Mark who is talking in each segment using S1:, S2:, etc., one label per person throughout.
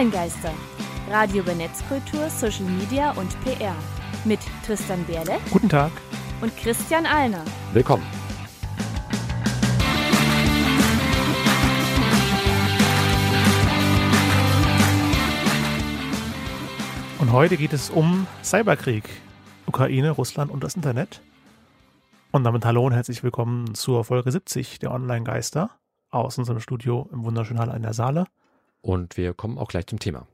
S1: Online-Geister. Radio über Netzkultur, Social Media und PR. Mit Tristan Berle.
S2: Guten Tag.
S1: Und Christian Alner.
S3: Willkommen.
S2: Und heute geht es um Cyberkrieg. Ukraine, Russland und das Internet. Und damit hallo und herzlich willkommen zur Folge 70 der Online-Geister aus unserem Studio im wunderschönen Halle in der Saale.
S3: Und wir kommen auch gleich zum Thema.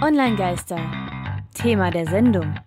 S1: Online-Geister. Thema der Sendung.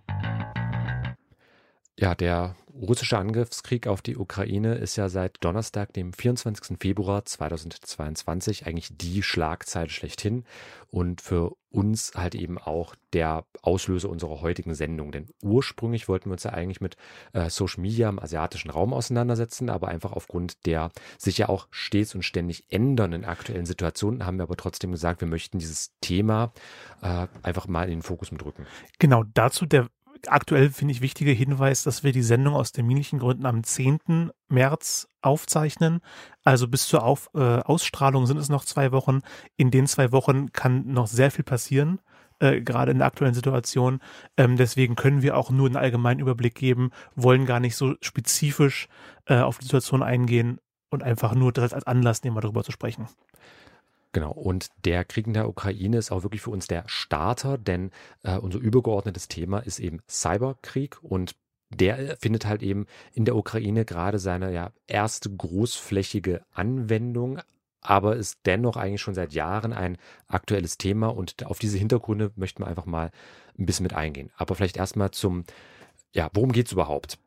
S3: Ja, der russische Angriffskrieg auf die Ukraine ist ja seit Donnerstag, dem 24. Februar 2022, eigentlich die Schlagzeile schlechthin und für uns halt eben auch der Auslöser unserer heutigen Sendung. Denn ursprünglich wollten wir uns ja eigentlich mit äh, Social Media im asiatischen Raum auseinandersetzen, aber einfach aufgrund der sich ja auch stets und ständig ändernden aktuellen Situationen haben wir aber trotzdem gesagt, wir möchten dieses Thema äh, einfach mal in den Fokus mit rücken.
S2: Genau, dazu der aktuell finde ich wichtiger Hinweis, dass wir die Sendung aus terminlichen Gründen am 10. März aufzeichnen. Also bis zur Auf, äh, Ausstrahlung sind es noch zwei Wochen. In den zwei Wochen kann noch sehr viel passieren. Äh, gerade in der aktuellen Situation. Ähm, deswegen können wir auch nur einen allgemeinen Überblick geben, wollen gar nicht so spezifisch äh, auf die Situation eingehen und einfach nur das als Anlass nehmen, darüber zu sprechen.
S3: Genau, und der Krieg in der Ukraine ist auch wirklich für uns der Starter, denn äh, unser übergeordnetes Thema ist eben Cyberkrieg und der findet halt eben in der Ukraine gerade seine ja, erste großflächige Anwendung, aber ist dennoch eigentlich schon seit Jahren ein aktuelles Thema und auf diese Hintergründe möchten wir einfach mal ein bisschen mit eingehen. Aber vielleicht erstmal zum, ja, worum geht es überhaupt?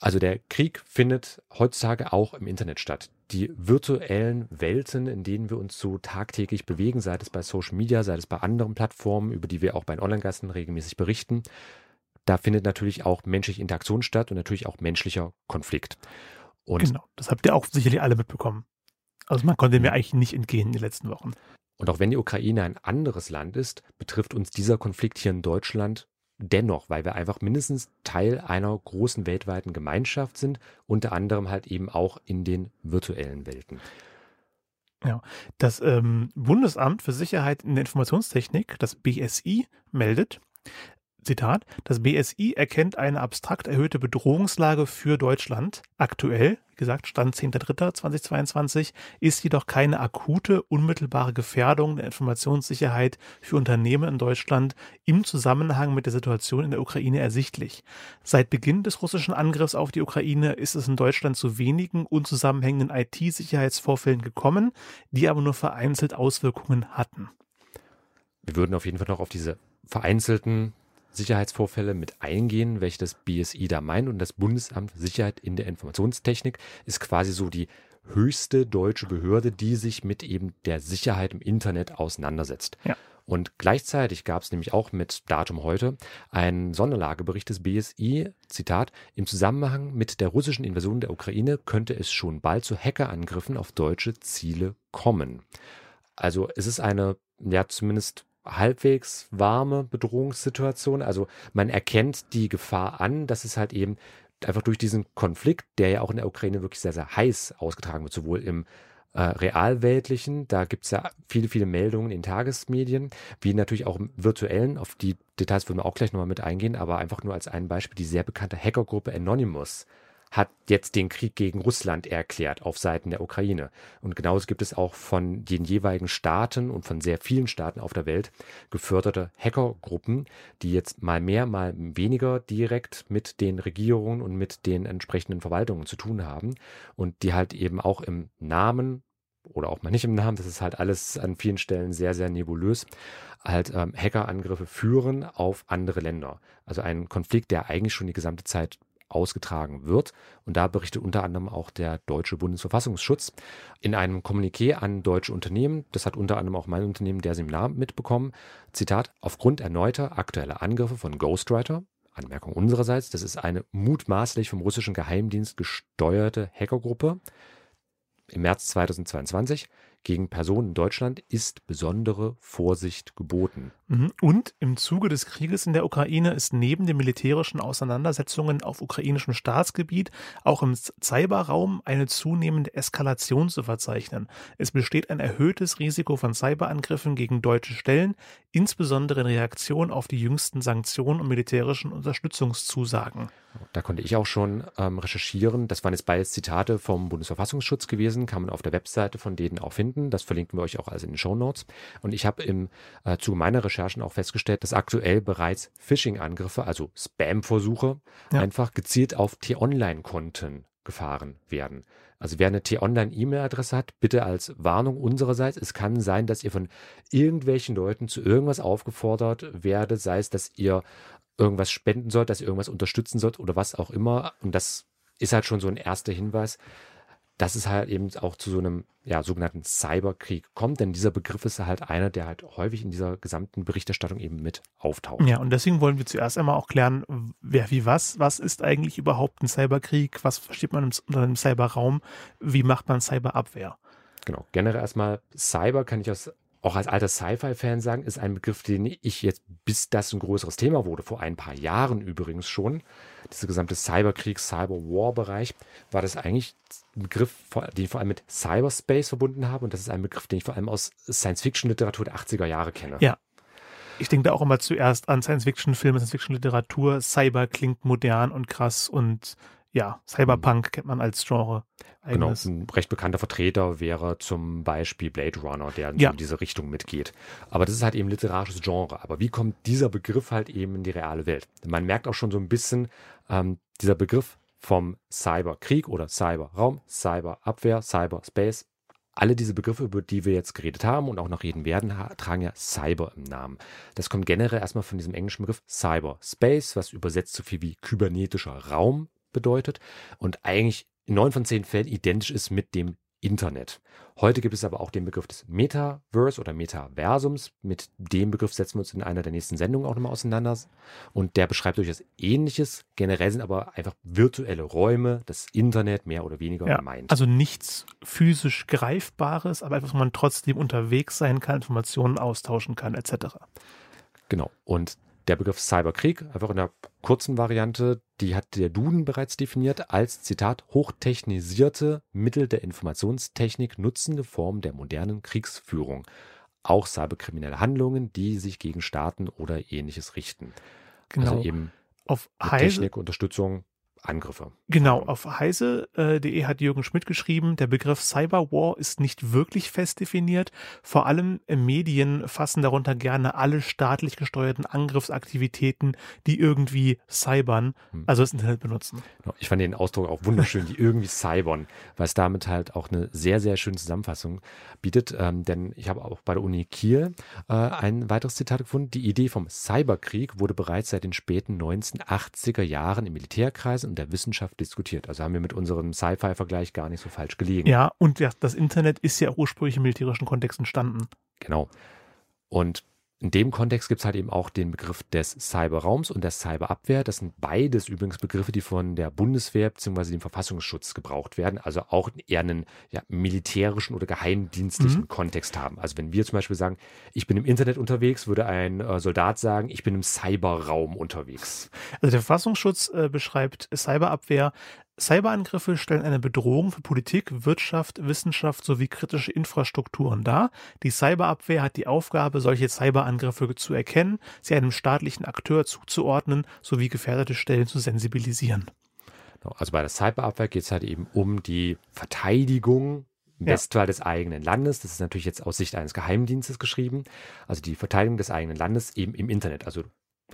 S3: Also der Krieg findet heutzutage auch im Internet statt. Die virtuellen Welten, in denen wir uns so tagtäglich bewegen, sei es bei Social Media, sei es bei anderen Plattformen, über die wir auch bei den Online-Gasten regelmäßig berichten, da findet natürlich auch menschliche Interaktion statt und natürlich auch menschlicher Konflikt.
S2: Und genau, das habt ihr auch sicherlich alle mitbekommen. Also man konnte mir mhm. eigentlich nicht entgehen in den letzten Wochen.
S3: Und auch wenn die Ukraine ein anderes Land ist, betrifft uns dieser Konflikt hier in Deutschland dennoch, weil wir einfach mindestens Teil einer großen weltweiten Gemeinschaft sind, unter anderem halt eben auch in den virtuellen Welten.
S2: Ja, das ähm, Bundesamt für Sicherheit in der Informationstechnik, das BSI, meldet, Zitat, das BSI erkennt eine abstrakt erhöhte Bedrohungslage für Deutschland. Aktuell, wie gesagt, Stand 10.03.2022, ist jedoch keine akute, unmittelbare Gefährdung der Informationssicherheit für Unternehmen in Deutschland im Zusammenhang mit der Situation in der Ukraine ersichtlich. Seit Beginn des russischen Angriffs auf die Ukraine ist es in Deutschland zu wenigen unzusammenhängenden IT-Sicherheitsvorfällen gekommen, die aber nur vereinzelt Auswirkungen hatten.
S3: Wir würden auf jeden Fall noch auf diese vereinzelten Sicherheitsvorfälle mit eingehen, welche das BSI da meint. Und das Bundesamt Sicherheit in der Informationstechnik ist quasi so die höchste deutsche Behörde, die sich mit eben der Sicherheit im Internet auseinandersetzt. Ja. Und gleichzeitig gab es nämlich auch mit Datum heute einen Sonderlagebericht des BSI, Zitat, im Zusammenhang mit der russischen Invasion der Ukraine könnte es schon bald zu Hackerangriffen auf deutsche Ziele kommen. Also es ist eine, ja zumindest halbwegs warme Bedrohungssituation. Also man erkennt die Gefahr an, dass es halt eben einfach durch diesen Konflikt, der ja auch in der Ukraine wirklich sehr, sehr heiß ausgetragen wird, sowohl im äh, realweltlichen, da gibt es ja viele, viele Meldungen in Tagesmedien, wie natürlich auch im virtuellen, auf die Details würden wir auch gleich nochmal mit eingehen, aber einfach nur als ein Beispiel, die sehr bekannte Hackergruppe Anonymous hat jetzt den Krieg gegen Russland erklärt auf Seiten der Ukraine. Und genauso gibt es auch von den jeweiligen Staaten und von sehr vielen Staaten auf der Welt geförderte Hackergruppen, die jetzt mal mehr, mal weniger direkt mit den Regierungen und mit den entsprechenden Verwaltungen zu tun haben und die halt eben auch im Namen oder auch mal nicht im Namen, das ist halt alles an vielen Stellen sehr, sehr nebulös, halt ähm, Hackerangriffe führen auf andere Länder. Also ein Konflikt, der eigentlich schon die gesamte Zeit ausgetragen wird. Und da berichtet unter anderem auch der deutsche Bundesverfassungsschutz in einem Kommuniqué an deutsche Unternehmen, das hat unter anderem auch mein Unternehmen der Seminar mitbekommen, Zitat, aufgrund erneuter aktueller Angriffe von Ghostwriter, Anmerkung unsererseits, das ist eine mutmaßlich vom russischen Geheimdienst gesteuerte Hackergruppe, im März 2022 gegen Personen in Deutschland ist besondere Vorsicht geboten.
S2: Mhm. Und im Zuge des Krieges in der Ukraine ist neben den militärischen Auseinandersetzungen auf ukrainischem Staatsgebiet auch im Cyberraum eine zunehmende Eskalation zu verzeichnen. Es besteht ein erhöhtes Risiko von Cyberangriffen gegen deutsche Stellen, insbesondere in Reaktion auf die jüngsten Sanktionen und militärischen Unterstützungszusagen.
S3: Da konnte ich auch schon ähm, recherchieren. Das waren jetzt beides Zitate vom Bundesverfassungsschutz gewesen, kann man auf der Webseite von denen auch finden. Das verlinken wir euch auch also in den Show Notes. Und ich habe im äh, Zuge meiner Recherchen auch festgestellt, dass aktuell bereits Phishing-Angriffe, also Spam-Versuche, ja. einfach gezielt auf T-Online-Konten gefahren werden. Also wer eine T-Online-E-Mail-Adresse hat, bitte als Warnung unsererseits. Es kann sein, dass ihr von irgendwelchen Leuten zu irgendwas aufgefordert werdet, sei es, dass ihr irgendwas spenden sollt, dass ihr irgendwas unterstützen sollt oder was auch immer. Und das ist halt schon so ein erster Hinweis, dass es halt eben auch zu so einem ja, sogenannten Cyberkrieg kommt, denn dieser Begriff ist halt einer, der halt häufig in dieser gesamten Berichterstattung eben mit auftaucht.
S2: Ja, und deswegen wollen wir zuerst einmal auch klären, wer wie was, was ist eigentlich überhaupt ein Cyberkrieg, was versteht man unter einem Cyberraum, wie macht man Cyberabwehr?
S3: Genau, generell erstmal Cyber kann ich aus auch als alter Sci-Fi-Fan sagen, ist ein Begriff, den ich jetzt, bis das ein größeres Thema wurde, vor ein paar Jahren übrigens schon, dieser gesamte Cyberkrieg, Cyber-War-Bereich, war das eigentlich ein Begriff, den ich vor allem mit Cyberspace verbunden habe. Und das ist ein Begriff, den ich vor allem aus Science-Fiction-Literatur der 80er Jahre kenne.
S2: Ja. Ich denke da auch immer zuerst an Science-Fiction-Filme, Science-Fiction-Literatur. Cyber klingt modern und krass und ja, Cyberpunk kennt man als Genre.
S3: Genau, ein recht bekannter Vertreter wäre zum Beispiel Blade Runner, der ja. in diese Richtung mitgeht. Aber das ist halt eben literarisches Genre. Aber wie kommt dieser Begriff halt eben in die reale Welt? Man merkt auch schon so ein bisschen, ähm, dieser Begriff vom Cyberkrieg oder Cyberraum, Cyberabwehr, Cyberspace, alle diese Begriffe, über die wir jetzt geredet haben und auch noch reden werden, tragen ja Cyber im Namen. Das kommt generell erstmal von diesem englischen Begriff Cyberspace, was übersetzt so viel wie kybernetischer Raum bedeutet und eigentlich in neun von zehn Fällen identisch ist mit dem Internet. Heute gibt es aber auch den Begriff des Metaverse oder Metaversums. Mit dem Begriff setzen wir uns in einer der nächsten Sendungen auch nochmal auseinander. Und der beschreibt durchaus Ähnliches. Generell sind aber einfach virtuelle Räume, das Internet mehr oder weniger ja, gemeint.
S2: Also nichts physisch Greifbares, aber etwas, wo man trotzdem unterwegs sein kann, Informationen austauschen kann, etc.
S3: Genau. Und der Begriff Cyberkrieg, einfach in der kurzen Variante, die hat der Duden bereits definiert als, Zitat, hochtechnisierte Mittel der Informationstechnik nutzende Form der modernen Kriegsführung. Auch cyberkriminelle Handlungen, die sich gegen Staaten oder ähnliches richten.
S2: Genau.
S3: Also eben
S2: auf
S3: Technik, Unterstützung Angriffe.
S2: Genau, auf heise.de hat Jürgen Schmidt geschrieben, der Begriff Cyberwar ist nicht wirklich fest definiert. Vor allem Medien fassen darunter gerne alle staatlich gesteuerten Angriffsaktivitäten, die irgendwie cybern, hm. also das Internet benutzen.
S3: Ich fand den Ausdruck auch wunderschön, die irgendwie cybern, weil es damit halt auch eine sehr, sehr schöne Zusammenfassung bietet. Ähm, denn ich habe auch bei der Uni Kiel äh, ein weiteres Zitat gefunden. Die Idee vom Cyberkrieg wurde bereits seit den späten 1980er Jahren im Militärkreis und der Wissenschaft diskutiert. Also haben wir mit unserem Sci-Fi-Vergleich gar nicht so falsch gelegen.
S2: Ja, und das Internet ist ja ursprünglich im militärischen Kontext entstanden.
S3: Genau. Und in dem Kontext gibt es halt eben auch den Begriff des Cyberraums und der Cyberabwehr. Das sind beides übrigens Begriffe, die von der Bundeswehr bzw. dem Verfassungsschutz gebraucht werden, also auch eher einen ja, militärischen oder geheimdienstlichen mhm. Kontext haben. Also wenn wir zum Beispiel sagen, ich bin im Internet unterwegs, würde ein äh, Soldat sagen, ich bin im Cyberraum unterwegs.
S2: Also der Verfassungsschutz äh, beschreibt Cyberabwehr Cyberangriffe stellen eine Bedrohung für Politik, Wirtschaft, Wissenschaft sowie kritische Infrastrukturen dar. Die Cyberabwehr hat die Aufgabe, solche Cyberangriffe zu erkennen, sie einem staatlichen Akteur zuzuordnen sowie gefährdete Stellen zu sensibilisieren.
S3: Genau, also bei der Cyberabwehr geht es halt eben um die Verteidigung im ja. Bestfall des eigenen Landes. Das ist natürlich jetzt aus Sicht eines Geheimdienstes geschrieben. Also die Verteidigung des eigenen Landes eben im Internet. Also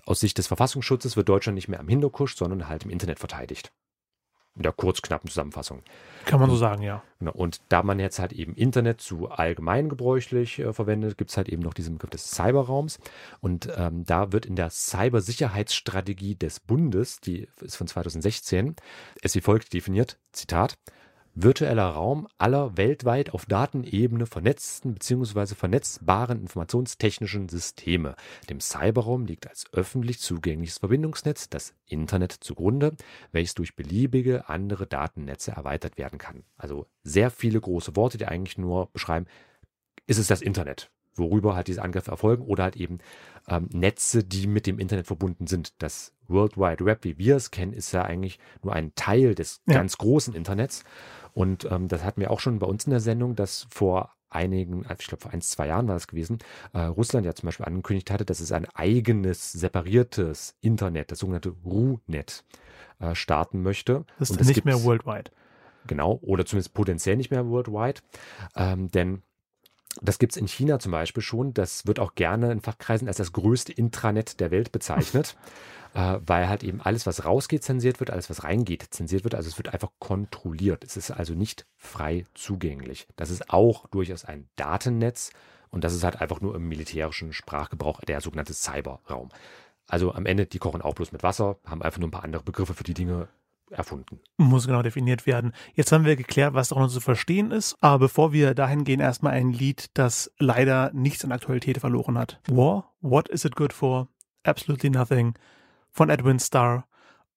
S3: aus Sicht des Verfassungsschutzes wird Deutschland nicht mehr am Hindukusch, sondern halt im Internet verteidigt in der kurz knappen Zusammenfassung.
S2: Kann man so sagen, ja.
S3: Genau. Und da man jetzt halt eben Internet zu allgemeingebräuchlich äh, verwendet, gibt es halt eben noch diesen Begriff des Cyberraums. Und ähm, da wird in der Cybersicherheitsstrategie des Bundes, die ist von 2016, es wie folgt definiert, Zitat, virtueller Raum aller weltweit auf Datenebene vernetzten bzw. vernetzbaren informationstechnischen Systeme. Dem Cyberraum liegt als öffentlich zugängliches Verbindungsnetz das Internet zugrunde, welches durch beliebige andere Datennetze erweitert werden kann. Also sehr viele große Worte, die eigentlich nur beschreiben, ist es das Internet. Worüber halt diese Angriffe erfolgen oder halt eben ähm, Netze, die mit dem Internet verbunden sind. Das World Wide Web, wie wir es kennen, ist ja eigentlich nur ein Teil des ja. ganz großen Internets. Und ähm, das hatten wir auch schon bei uns in der Sendung, dass vor einigen, ich glaube vor ein, zwei Jahren war das gewesen, äh, Russland ja zum Beispiel angekündigt hatte, dass es ein eigenes, separiertes Internet, das sogenannte RU-Net, äh, starten möchte.
S2: Das ist nicht mehr worldwide.
S3: Genau, oder zumindest potenziell nicht mehr worldwide. Ähm, denn das gibt es in China zum Beispiel schon. Das wird auch gerne in Fachkreisen als das größte Intranet der Welt bezeichnet, äh, weil halt eben alles, was rausgeht, zensiert wird, alles, was reingeht, zensiert wird. Also es wird einfach kontrolliert. Es ist also nicht frei zugänglich. Das ist auch durchaus ein Datennetz und das ist halt einfach nur im militärischen Sprachgebrauch der sogenannte Cyberraum. Also am Ende, die kochen auch bloß mit Wasser, haben einfach nur ein paar andere Begriffe für die Dinge erfunden.
S2: Muss genau definiert werden. Jetzt haben wir geklärt, was darunter zu verstehen ist, aber bevor wir dahin gehen, erstmal ein Lied, das leider nichts an Aktualität verloren hat. War, What is it good for? Absolutely nothing von Edwin Starr.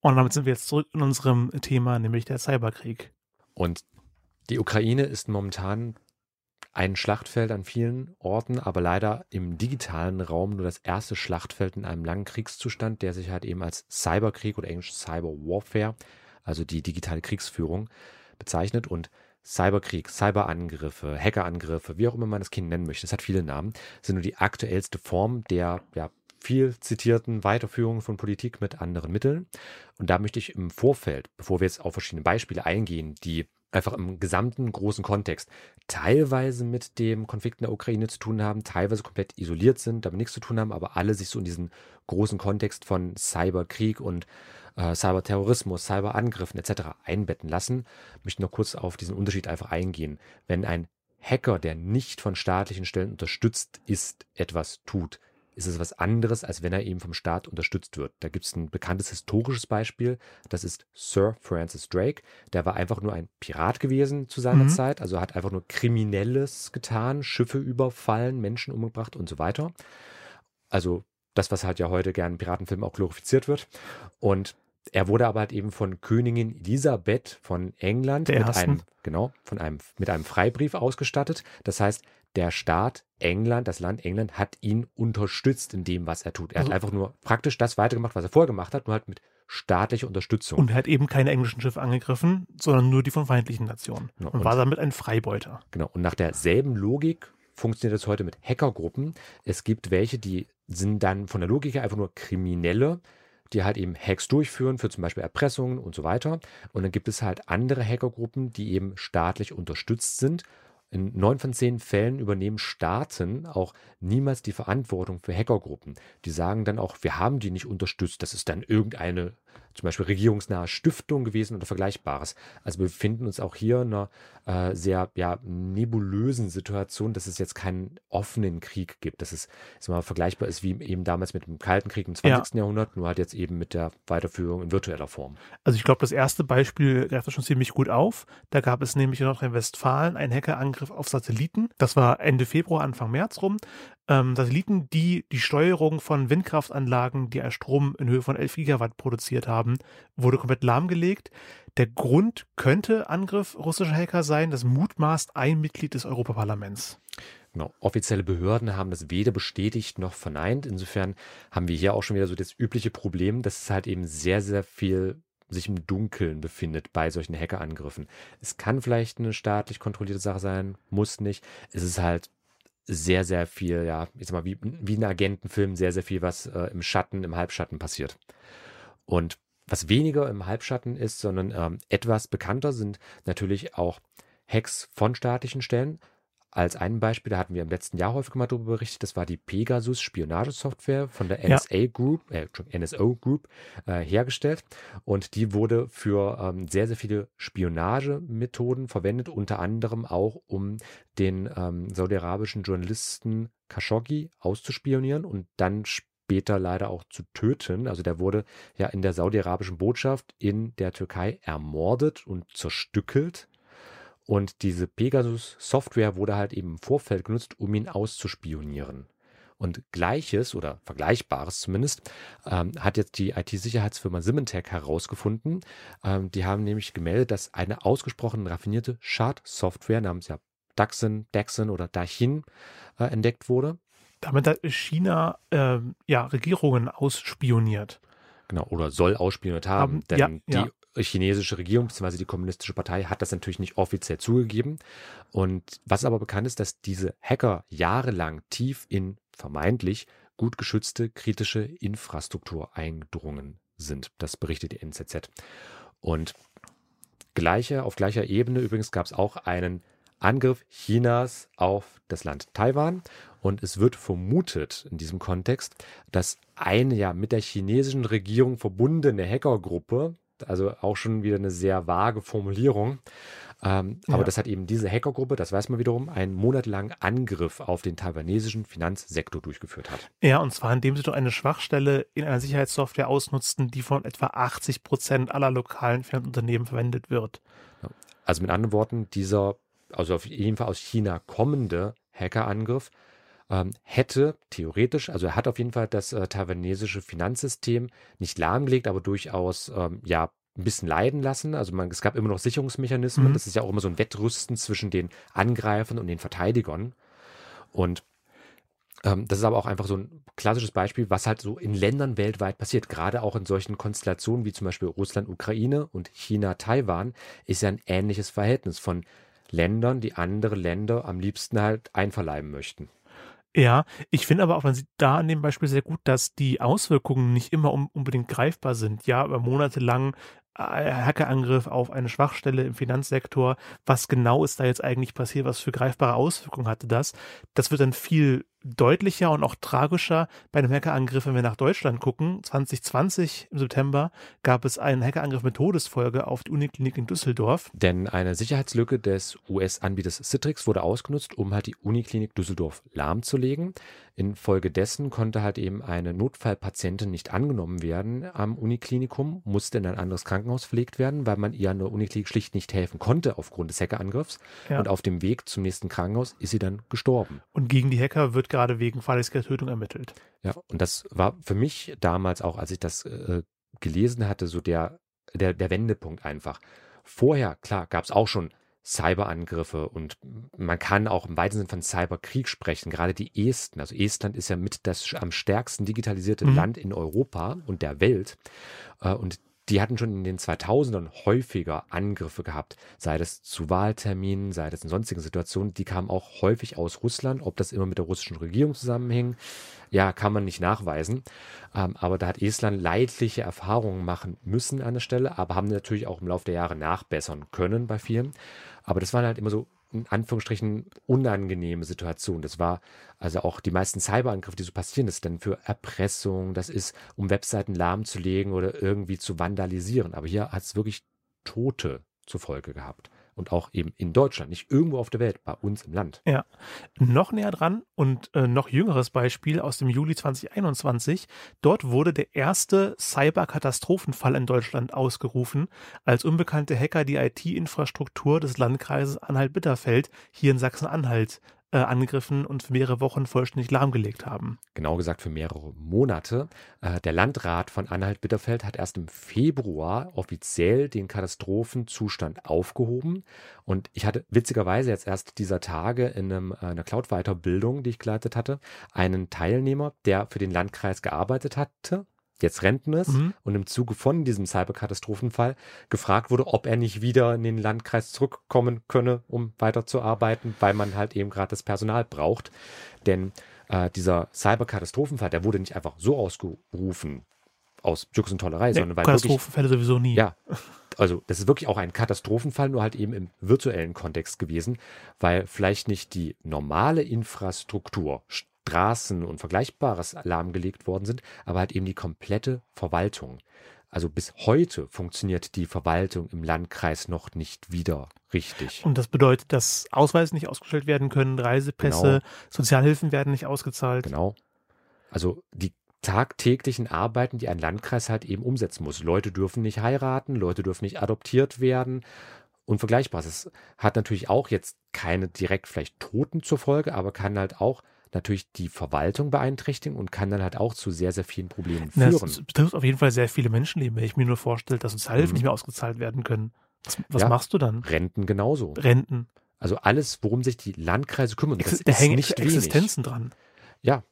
S2: Und damit sind wir jetzt zurück in unserem Thema, nämlich der Cyberkrieg.
S3: Und die Ukraine ist momentan ein Schlachtfeld an vielen Orten, aber leider im digitalen Raum nur das erste Schlachtfeld in einem langen Kriegszustand, der sich halt eben als Cyberkrieg oder englisch Cyber Warfare, also die digitale Kriegsführung, bezeichnet und Cyberkrieg, Cyberangriffe, Hackerangriffe, wie auch immer man das Kind nennen möchte, es hat viele Namen, sind nur die aktuellste Form der ja, viel zitierten Weiterführung von Politik mit anderen Mitteln. Und da möchte ich im Vorfeld, bevor wir jetzt auf verschiedene Beispiele eingehen, die einfach im gesamten großen Kontext teilweise mit dem Konflikt in der Ukraine zu tun haben, teilweise komplett isoliert sind, damit nichts zu tun haben, aber alle sich so in diesen großen Kontext von Cyberkrieg und äh, Cyberterrorismus, Cyberangriffen etc. einbetten lassen. Ich möchte noch kurz auf diesen Unterschied einfach eingehen. Wenn ein Hacker, der nicht von staatlichen Stellen unterstützt ist, etwas tut, ist es was anderes, als wenn er eben vom Staat unterstützt wird. Da gibt es ein bekanntes historisches Beispiel, das ist Sir Francis Drake. Der war einfach nur ein Pirat gewesen zu seiner mhm. Zeit, also hat einfach nur Kriminelles getan, Schiffe überfallen, Menschen umgebracht und so weiter. Also das, was halt ja heute gern in Piratenfilmen auch glorifiziert wird. Und er wurde aber halt eben von Königin Elisabeth von England
S2: mit
S3: einem, genau, von einem, mit einem Freibrief ausgestattet. Das heißt, der Staat England, das Land England, hat ihn unterstützt in dem, was er tut. Er also, hat einfach nur praktisch das weitergemacht, was er vorher gemacht hat, nur halt mit staatlicher Unterstützung.
S2: Und er hat eben keine englischen Schiffe angegriffen, sondern nur die von feindlichen Nationen. Genau. Und, und war damit ein Freibeuter.
S3: Genau. Und nach derselben Logik funktioniert das heute mit Hackergruppen. Es gibt welche, die sind dann von der Logik her einfach nur Kriminelle, die halt eben Hacks durchführen für zum Beispiel Erpressungen und so weiter. Und dann gibt es halt andere Hackergruppen, die eben staatlich unterstützt sind in neun von zehn Fällen übernehmen Staaten auch niemals die Verantwortung für Hackergruppen. Die sagen dann auch, wir haben die nicht unterstützt. Das ist dann irgendeine zum Beispiel regierungsnahe Stiftung gewesen oder Vergleichbares. Also wir befinden uns auch hier in einer äh, sehr ja, nebulösen Situation, dass es jetzt keinen offenen Krieg gibt, dass es mal, vergleichbar ist wie eben damals mit dem Kalten Krieg im 20. Ja. Jahrhundert, nur halt jetzt eben mit der Weiterführung in virtueller Form.
S2: Also ich glaube, das erste Beispiel greift das schon ziemlich gut auf. Da gab es nämlich in Nordrhein-Westfalen einen Hackerangriff auf Satelliten. Das war Ende Februar, Anfang März rum ähm, Satelliten, die die Steuerung von Windkraftanlagen, die Strom in Höhe von 11 Gigawatt produziert haben, wurde komplett lahmgelegt. Der Grund könnte Angriff russischer Hacker sein, das mutmaßt ein Mitglied des Europaparlaments.
S3: Genau. Offizielle Behörden haben das weder bestätigt noch verneint. Insofern haben wir hier auch schon wieder so das übliche Problem, dass es halt eben sehr, sehr viel sich im Dunkeln befindet bei solchen Hackerangriffen. Es kann vielleicht eine staatlich kontrollierte Sache sein, muss nicht. Es ist halt sehr, sehr viel, ja, ich sag mal, wie, wie ein Agentenfilm, sehr, sehr viel, was äh, im Schatten, im Halbschatten passiert. Und was weniger im Halbschatten ist, sondern ähm, etwas bekannter sind natürlich auch Hacks von staatlichen Stellen, als ein Beispiel, da hatten wir im letzten Jahr häufig mal darüber berichtet, das war die Pegasus Spionagesoftware von der NSA ja. Group, äh, NSO Group äh, hergestellt und die wurde für ähm, sehr, sehr viele Spionagemethoden verwendet, unter anderem auch um den ähm, saudi-arabischen Journalisten Khashoggi auszuspionieren und dann später leider auch zu töten. Also der wurde ja in der saudi-arabischen Botschaft in der Türkei ermordet und zerstückelt und diese Pegasus-Software wurde halt eben im Vorfeld genutzt, um ihn auszuspionieren. Und gleiches oder vergleichbares zumindest ähm, hat jetzt die IT-Sicherheitsfirma Symantec herausgefunden. Ähm, die haben nämlich gemeldet, dass eine ausgesprochen raffinierte Schadsoftware namens ja Daxin, Daxin oder Dachin äh, entdeckt wurde.
S2: Damit hat China äh, ja, Regierungen ausspioniert.
S3: Genau, oder soll ausspioniert haben,
S2: Haben-
S3: denn
S2: ja,
S3: die
S2: ja.
S3: Chinesische Regierung bzw. die kommunistische Partei hat das natürlich nicht offiziell zugegeben. Und was aber bekannt ist, dass diese Hacker jahrelang tief in vermeintlich gut geschützte kritische Infrastruktur eingedrungen sind. Das berichtet die NZZ. Und gleiche, auf gleicher Ebene übrigens gab es auch einen Angriff Chinas auf das Land Taiwan. Und es wird vermutet in diesem Kontext, dass eine ja mit der chinesischen Regierung verbundene Hackergruppe, also auch schon wieder eine sehr vage Formulierung, ähm,
S2: Ja.
S3: aber das hat eben diese Hackergruppe, das weiß man wiederum, einen monatelangen Angriff auf den taiwanesischen Finanzsektor durchgeführt hat.
S2: Ja, und zwar indem sie doch eine Schwachstelle in einer Sicherheitssoftware ausnutzten, die von etwa 80 Prozent aller lokalen Finanzunternehmen verwendet wird.
S3: Also mit anderen Worten, dieser, also auf jeden Fall aus China kommende Hackerangriff ähm, hätte theoretisch, also er hat auf jeden Fall das äh, taiwanesische Finanzsystem nicht lahmgelegt, aber durchaus ähm, ja ein bisschen leiden lassen. Also man, es gab immer noch Sicherungsmechanismen.
S2: Mhm.
S3: Das ist ja auch immer so ein Wettrüsten zwischen den Angreifern und den Verteidigern. Und ähm, das ist aber auch einfach so ein klassisches Beispiel, was halt so in Ländern weltweit passiert. Gerade auch in solchen Konstellationen wie zum Beispiel Russland, Ukraine und China, Taiwan, ist ja ein ähnliches Verhältnis von Ländern, die andere Länder am liebsten halt einverleiben möchten.
S2: Ja, ich finde aber auch, man sieht da an dem Beispiel sehr gut, dass die Auswirkungen nicht immer um, unbedingt greifbar sind. Ja, über Monate lang äh, Hackerangriff auf eine Schwachstelle im Finanzsektor. Was genau ist da jetzt eigentlich passiert? Was für greifbare Auswirkungen hatte das? Das wird dann viel deutlicher und auch tragischer bei einem Hackerangriff, wenn wir nach Deutschland gucken. 2020 im September gab es einen Hackerangriff mit Todesfolge auf die Uniklinik in Düsseldorf.
S3: Denn eine Sicherheitslücke des US-Anbieters Citrix wurde ausgenutzt, um halt die Uniklinik Düsseldorf lahmzulegen. Infolgedessen konnte halt eben eine Notfallpatientin nicht angenommen werden am Uniklinikum, musste in ein anderes Krankenhaus verlegt werden, weil man ihr an der Uniklinik schlicht nicht helfen konnte aufgrund des Hackerangriffs.
S2: Ja.
S3: Und auf dem Weg zum nächsten Krankenhaus ist sie dann gestorben.
S2: Und gegen die Hacker wird gerade wegen fahrlässiger Tötung ermittelt.
S3: Ja, und das war für mich damals auch, als ich das äh, gelesen hatte, so der, der, der Wendepunkt einfach. Vorher, klar, gab es auch schon Cyberangriffe und man kann auch im weitesten Sinne von Cyberkrieg sprechen. Gerade die Esten, also Estland ist ja mit das am stärksten digitalisierte
S2: Mhm.
S3: Land in Europa und der Welt. Äh, und die hatten schon in den 2000ern häufiger Angriffe gehabt, sei das zu Wahlterminen, sei das in sonstigen Situationen. Die kamen auch häufig aus Russland. Ob das immer mit der russischen Regierung zusammenhing, ja, kann man nicht nachweisen. Ähm, aber da hat Estland leidliche Erfahrungen machen müssen an der Stelle, aber haben natürlich auch im Laufe der Jahre nachbessern können bei vielen. Aber das waren halt immer so in Anführungsstrichen unangenehme Situationen. Das war also auch die meisten Cyberangriffe, die so passieren, das ist dann für Erpressung, das ist, um Webseiten lahmzulegen oder irgendwie zu vandalisieren. Aber hier hat es wirklich Tote zur Folge gehabt. Und auch eben in Deutschland, nicht irgendwo auf der Welt, bei uns im Land.
S2: Noch näher dran und äh, noch jüngeres Beispiel aus dem Juli 2021. Dort wurde der erste Cyberkatastrophenfall in Deutschland ausgerufen, als unbekannte Hacker die IT-Infrastruktur des Landkreises Anhalt-Bitterfeld hier in Sachsen-Anhalt äh, angegriffen und für mehrere Wochen vollständig lahmgelegt haben.
S3: genau gesagt für mehrere Monate. Äh, Der Landrat von Anhalt-Bitterfeld hat erst im Februar offiziell den Katastrophenzustand aufgehoben. Und ich hatte witzigerweise jetzt erst dieser Tage in einem, äh, einer Cloud-Weiterbildung, die ich geleitet hatte, einen Teilnehmer, der für den Landkreis gearbeitet hatte, jetzt Renten ist
S2: Mhm.
S3: und im Zuge von diesem Cyberkatastrophenfall gefragt wurde, ob er nicht wieder in den Landkreis zurückkommen könne, um weiterzuarbeiten, weil man halt eben gerade das Personal braucht. Denn äh, dieser Cyberkatastrophenfall, der wurde nicht einfach so ausgerufen aus Jux und Tollerei,
S2: Nee,
S3: sondern weil wirklich,
S2: Katastrophenfälle sowieso nie.
S3: ja, also das ist wirklich auch ein Katastrophenfall, nur halt eben im virtuellen Kontext gewesen, weil vielleicht nicht die normale Infrastruktur, Straßen und Vergleichbares lahmgelegt worden sind, aber halt eben die komplette Verwaltung. Also bis heute funktioniert die Verwaltung im Landkreis noch nicht wieder richtig.
S2: Und das bedeutet, dass Ausweise nicht ausgestellt werden können, Reisepässe, Sozialhilfen werden nicht ausgezahlt.
S3: Genau. Also die tagtäglichen Arbeiten, die ein Landkreis halt eben umsetzen muss. Leute dürfen nicht heiraten, Leute dürfen nicht adoptiert werden und vergleichbares. Es hat natürlich auch jetzt keine direkt vielleicht Toten zur Folge, aber kann halt auch natürlich die Verwaltung beeinträchtigen und kann dann halt auch zu sehr, sehr vielen Problemen führen.
S2: Es betrifft auf jeden Fall sehr viele Menschenleben, wenn ich mir nur vorstelle, dass Sozialhilfen
S3: Mhm.
S2: nicht mehr ausgezahlt werden können. Was, was
S3: Ja.
S2: machst du dann?
S3: Renten genauso.
S2: Renten.
S3: Also alles, worum sich die Landkreise kümmern.
S2: Das da hängen nicht Existenzen wenig. dran.
S3: Ja.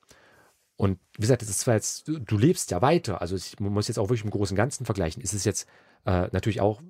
S3: Und wie gesagt, das ist zwar jetzt, du lebst ja weiter. Also ich, man muss jetzt auch wirklich im Großen und Ganzen vergleichen. Es ist jetzt äh, natürlich auch,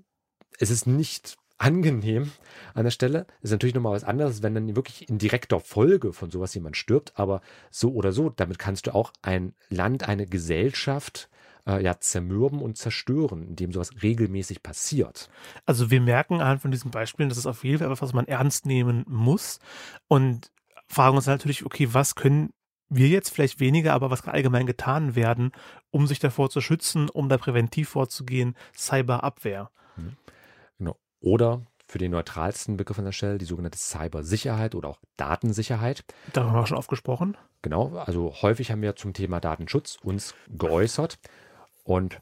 S3: es ist nicht angenehm an der Stelle. Ist natürlich nochmal was anderes, wenn dann wirklich in direkter Folge von sowas jemand stirbt, aber so oder so, damit kannst du auch ein Land, eine Gesellschaft äh, ja zermürben und zerstören, indem sowas regelmäßig passiert.
S2: Also wir merken anhand von diesen Beispielen, dass es auf jeden Fall etwas, was man ernst nehmen muss und fragen uns natürlich, okay, was können wir jetzt vielleicht weniger, aber was allgemein getan werden, um sich davor zu schützen, um da präventiv vorzugehen, Cyberabwehr. Mhm.
S3: Oder für den neutralsten Begriff an der Stelle die sogenannte Cybersicherheit oder auch Datensicherheit.
S2: Darüber haben wir schon oft gesprochen.
S3: Genau, also häufig haben wir zum Thema Datenschutz uns geäußert und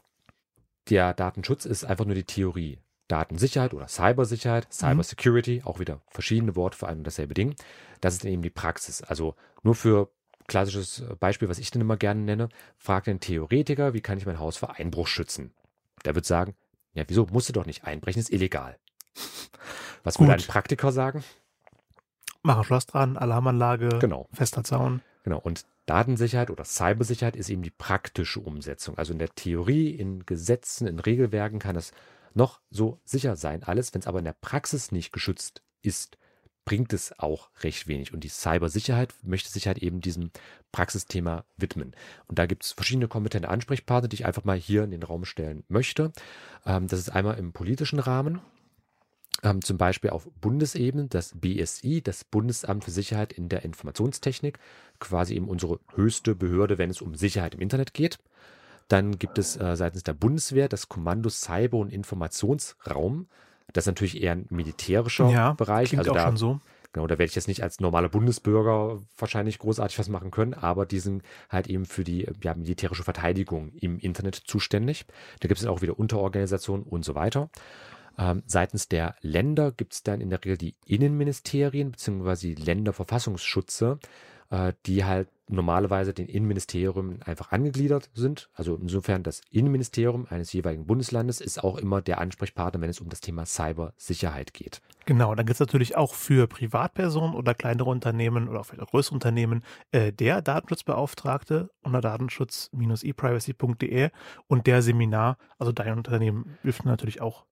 S3: der Datenschutz ist einfach nur die Theorie. Datensicherheit oder Cybersicherheit, Cybersecurity, mhm. auch wieder verschiedene Worte für ein und dasselbe Ding. Das ist eben die Praxis. Also nur für klassisches Beispiel, was ich dann immer gerne nenne, fragt ein Theoretiker, wie kann ich mein Haus vor Einbruch schützen? Der wird sagen, ja, wieso musst du doch nicht einbrechen, ist illegal. Was würde ein Praktiker sagen?
S2: Machen Schloss dran, Alarmanlage,
S3: genau.
S2: fester Zaun.
S3: Genau. Und Datensicherheit oder Cybersicherheit ist eben die praktische Umsetzung. Also in der Theorie, in Gesetzen, in Regelwerken kann es noch so sicher sein, alles. Wenn es aber in der Praxis nicht geschützt ist, bringt es auch recht wenig. Und die Cybersicherheit möchte sich halt eben diesem Praxisthema widmen. Und da gibt es verschiedene kompetente Ansprechpartner, die ich einfach mal hier in den Raum stellen möchte. Ähm, das ist einmal im politischen Rahmen ähm, zum Beispiel auf Bundesebene das BSI, das Bundesamt für Sicherheit in der Informationstechnik, quasi eben unsere höchste Behörde, wenn es um Sicherheit im Internet geht. Dann gibt es äh, seitens der Bundeswehr das Kommando Cyber- und Informationsraum. Das ist natürlich eher ein militärischer
S2: ja,
S3: Bereich.
S2: Also
S3: da,
S2: schon so.
S3: Genau, da werde ich jetzt nicht als normaler Bundesbürger wahrscheinlich großartig was machen können, aber die sind halt eben für die ja, militärische Verteidigung im Internet zuständig. Da gibt es auch wieder Unterorganisationen und so weiter. Ähm, seitens der Länder gibt es dann in der Regel die Innenministerien bzw. die Länderverfassungsschutze, äh, die halt normalerweise den Innenministerium einfach angegliedert sind. Also insofern das Innenministerium eines jeweiligen Bundeslandes ist auch immer der Ansprechpartner, wenn es um das Thema Cybersicherheit geht.
S2: Genau, dann gibt es natürlich auch für Privatpersonen oder kleinere Unternehmen oder vielleicht auch größere Unternehmen äh, der Datenschutzbeauftragte unter datenschutz-eprivacy.de und der Seminar, also dein Unternehmen hilft natürlich auch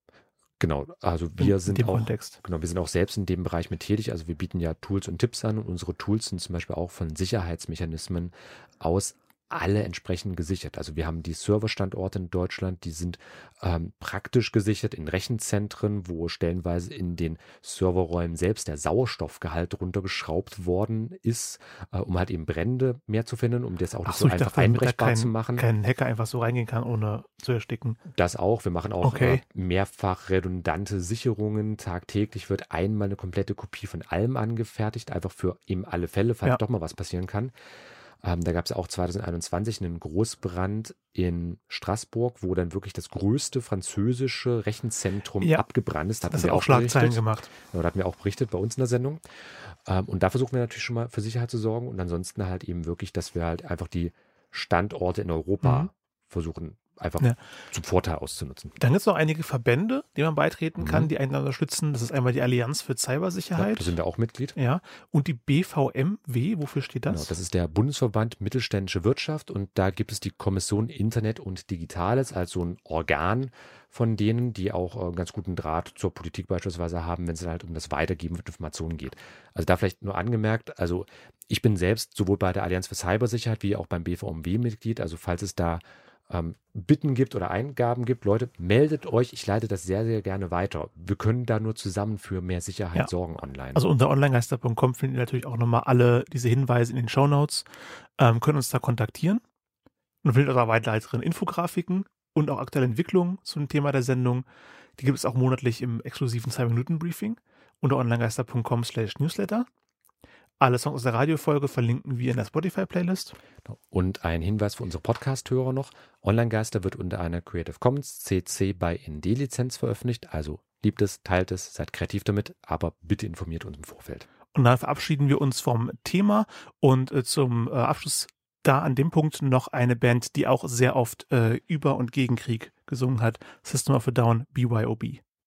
S3: Genau, also wir sind auch,
S2: Kontext.
S3: genau, wir sind auch selbst in dem Bereich mit tätig. Also wir bieten ja Tools und Tipps an und unsere Tools sind zum Beispiel auch von Sicherheitsmechanismen aus alle entsprechend gesichert. Also wir haben die Serverstandorte in Deutschland, die sind ähm, praktisch gesichert in Rechenzentren, wo stellenweise in den Serverräumen selbst der Sauerstoffgehalt runtergeschraubt worden ist, äh, um halt eben Brände mehr zu finden, um das auch nicht so, so einfach dachte, einbrechbar
S2: kein,
S3: zu machen.
S2: Kein Hacker einfach so reingehen kann, ohne zu ersticken.
S3: Das auch. Wir machen auch
S2: okay.
S3: äh, mehrfach redundante Sicherungen. Tagtäglich wird einmal eine komplette Kopie von allem angefertigt, einfach für eben alle Fälle, falls ja. doch mal was passieren kann. Ähm, da gab es auch 2021 einen Großbrand in Straßburg, wo dann wirklich das größte französische Rechenzentrum ja, abgebrannt ist.
S2: Da das hat auch Schlagzeilen
S3: berichtet.
S2: gemacht.
S3: Ja, da hatten wir auch berichtet bei uns in der Sendung. Ähm, und da versuchen wir natürlich schon mal für Sicherheit zu sorgen und ansonsten halt eben wirklich, dass wir halt einfach die Standorte in Europa mhm. versuchen einfach ja. zum Vorteil auszunutzen.
S2: Dann gibt es noch einige Verbände, denen man beitreten mhm. kann, die einen unterstützen. Das ist einmal die Allianz für Cybersicherheit. Ja,
S3: da sind wir auch Mitglied.
S2: Ja. Und die BVMW, wofür steht das? Genau,
S3: das ist der Bundesverband Mittelständische Wirtschaft und da gibt es die Kommission Internet und Digitales als so ein Organ von denen, die auch einen äh, ganz guten Draht zur Politik beispielsweise haben, wenn es halt um das Weitergeben von Informationen geht. Also da vielleicht nur angemerkt, also ich bin selbst sowohl bei der Allianz für Cybersicherheit wie auch beim BVMW Mitglied. Also falls es da ähm, Bitten gibt oder Eingaben gibt, Leute, meldet euch. Ich leite das sehr, sehr gerne weiter. Wir können da nur zusammen für mehr Sicherheit ja. sorgen online.
S2: Also unter onlinegeister.com findet ihr natürlich auch nochmal alle diese Hinweise in den Shownotes. Ähm, können uns da kontaktieren und findet auch weiteren Infografiken und auch aktuelle Entwicklungen zum Thema der Sendung. Die gibt es auch monatlich im exklusiven 2-Minuten-Briefing unter onlinegeister.com slash newsletter. Alle Songs aus der Radiofolge verlinken wir in der Spotify-Playlist.
S3: Und ein Hinweis für unsere Podcast-Hörer noch. Online-Geister wird unter einer Creative Commons CC by ND-Lizenz veröffentlicht. Also liebt es, teilt es, seid kreativ damit, aber bitte informiert uns im Vorfeld.
S2: Und dann verabschieden wir uns vom Thema und äh, zum äh, Abschluss da an dem Punkt noch eine Band, die auch sehr oft äh, über und gegen Krieg gesungen hat. System of a Down, BYOB.